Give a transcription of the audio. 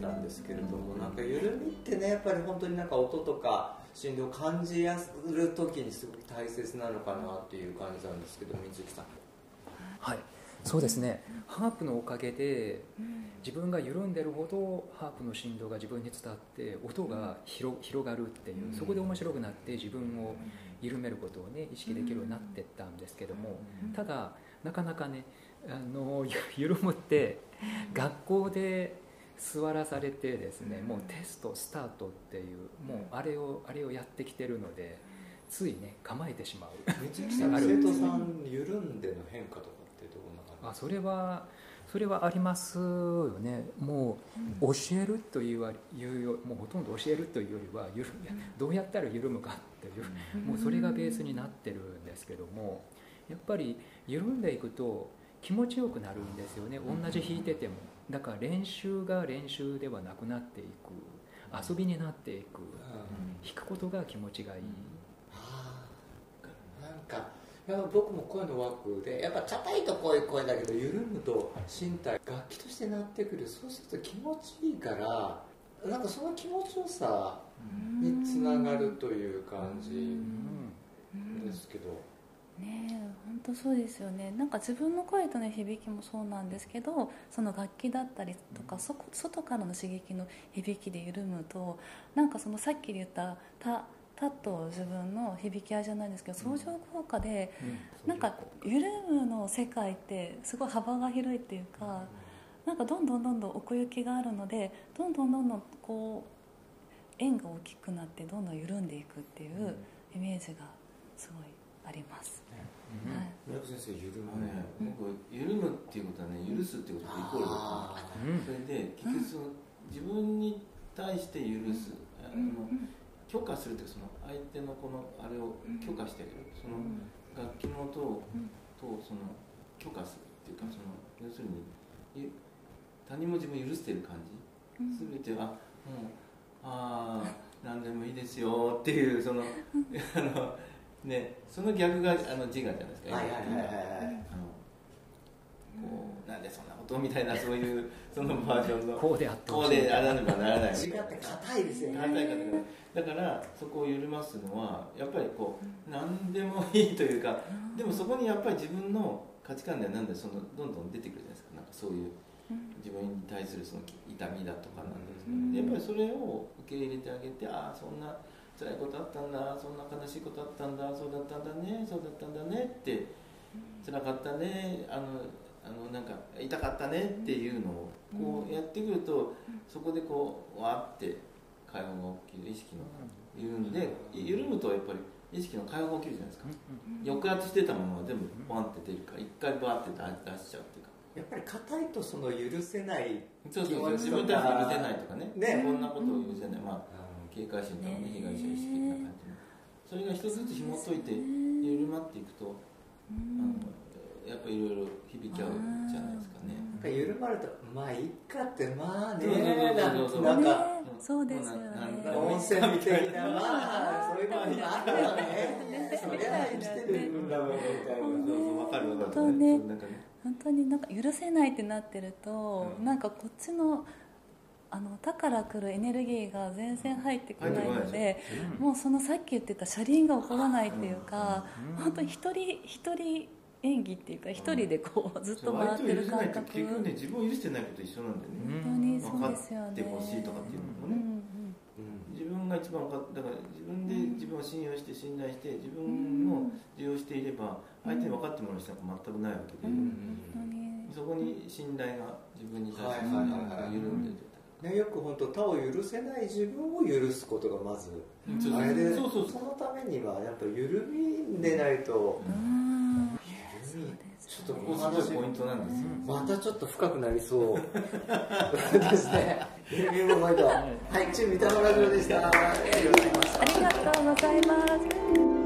たんですけれどもなんか緩みってねやっぱり本当になんか音とか振動を感じやする時にすごく大切なのかなっていう感じなんですけど水木さん。はい。そうですね。ハープのおかげで自分が緩んでるほどハープの振動が自分に伝わって音が広広がるっていうそこで面白くなって自分を緩めることをね意識できるようになってったんですけどもただなかなかねあのゆ 緩むって学校で座らされてですねもうテストスタートっていうもうあれをあれをやってきてるのでついね構えてしまう。生徒さん緩んでの変化とかってどんなあそれはそれはありますよね。もう教えるというよもうほとんど教えるというよりはゆるどうやったら緩むかっていうもうそれがベースになってるんですけどもやっぱり緩んでいくと気持ちよくなるんですよね。同じ弾いてても。だから練習が練習ではなくなっていく。遊びになっていく。弾くことが気持ちがいい。ああなんかいや僕も声の枠でやっぱ硬いとこういう声だけど緩むと身体楽器としてなってくる。そうすると気持ちいいからなんかその気持ちよさにつながるという感じですけど。ね当そうですよね。なんか自分の声との響きもそうなんですけどその楽器だったりとかそ外からの刺激の響きで緩むとなんかそのさっき言った「た」たと自分の響き合いじゃないんですけど相乗効果でなんか緩むの世界ってすごい幅が広いっていうかなんかどんどんどんどん奥行きがあるのでどんどんどんどんこう円が大きくなってどんどん緩んでいくっていうイメージがすごいあります。はい。先生緩あむのね僕緩むっていうことはね許すっていうこととイコールだあと思う。それで結局その自分に対して許すあの許可するっていうかその相手のこのあれを許可してあげる。その楽器の音をとその許可するっていうかその要するにゆ他人も自分を許してる感じ？全てはもうああ何でもいいですよっていうその あのねその逆があの自我じゃないですかはいはいはいはい。はいあのこうなんでそんなことみたいなそういうそのバージョンの。こうであってこうであらねばならない。違って硬いですよ反対方がだからそこを緩ますのはやっぱりこう何でもいいというかでもそこにやっぱり自分の価値観ではなんでそのどんどん出てくるじゃないですか。なんかそういう自分に対するその痛みだとかなんですけど、やっぱりそれを受け入れてあげてああそんな辛いことあったんだそんな悲しいことあったんだそうだったんだねそうだったんだねって辛かったねあのあのなんか痛かったねっていうのをこうやってくるとそこでこうわーって会話が起きる意識の緩んで緩むとやっぱり意識の会話が起きるじゃないですか。抑圧してたものが全部バンって出るから一回バーって出しちゃうっていうか。やっぱり硬いとその許せないそうそうそう自分たちに許せないとかね。ね。こんなことを許せない、まあ、警戒心とかね被害者意識的な感じの。それが一つずつ紐解いて緩まっていくとあのやっぱいろいろ響き合うじゃないですかね。なん。か緩まるとまあいっかってまあね。なんかねそうですよね。なんか温泉みたいなまあ そういうことにあったよね。そりゃ生きてるんだもんみたいなそうそうわかるわかる。本当になんか許せないってなってると、なんかこっちのあの他から来るエネルギーが全然入ってこないので、もうそのさっき言ってた車輪が起こらないっていうか、本当に一人一人演技っていうか一人でこうずっと回ってる感覚。結局ね自分を許してないこと一緒なんだよね、本当にそうですよね。分かってほしいとかっていうのもね、うんうん自分が一番分かっだから自分で自分を信用して信頼して自分を利用していれば相手に分かってもらう必要なんか全くないわけで、そこに信頼が自分に対してはいはいはいはい。緩んでて、ね、よく本当他を許せない自分を許すことがまずそうあれでそうそうそう。そのためにはやっぱ緩みでないと。うん。緩みちょっとこの話ポイントなんですよ、またちょっと深くなりそう。ですね。緩みもまいとはいチーム三田村城でした。ありがとうございます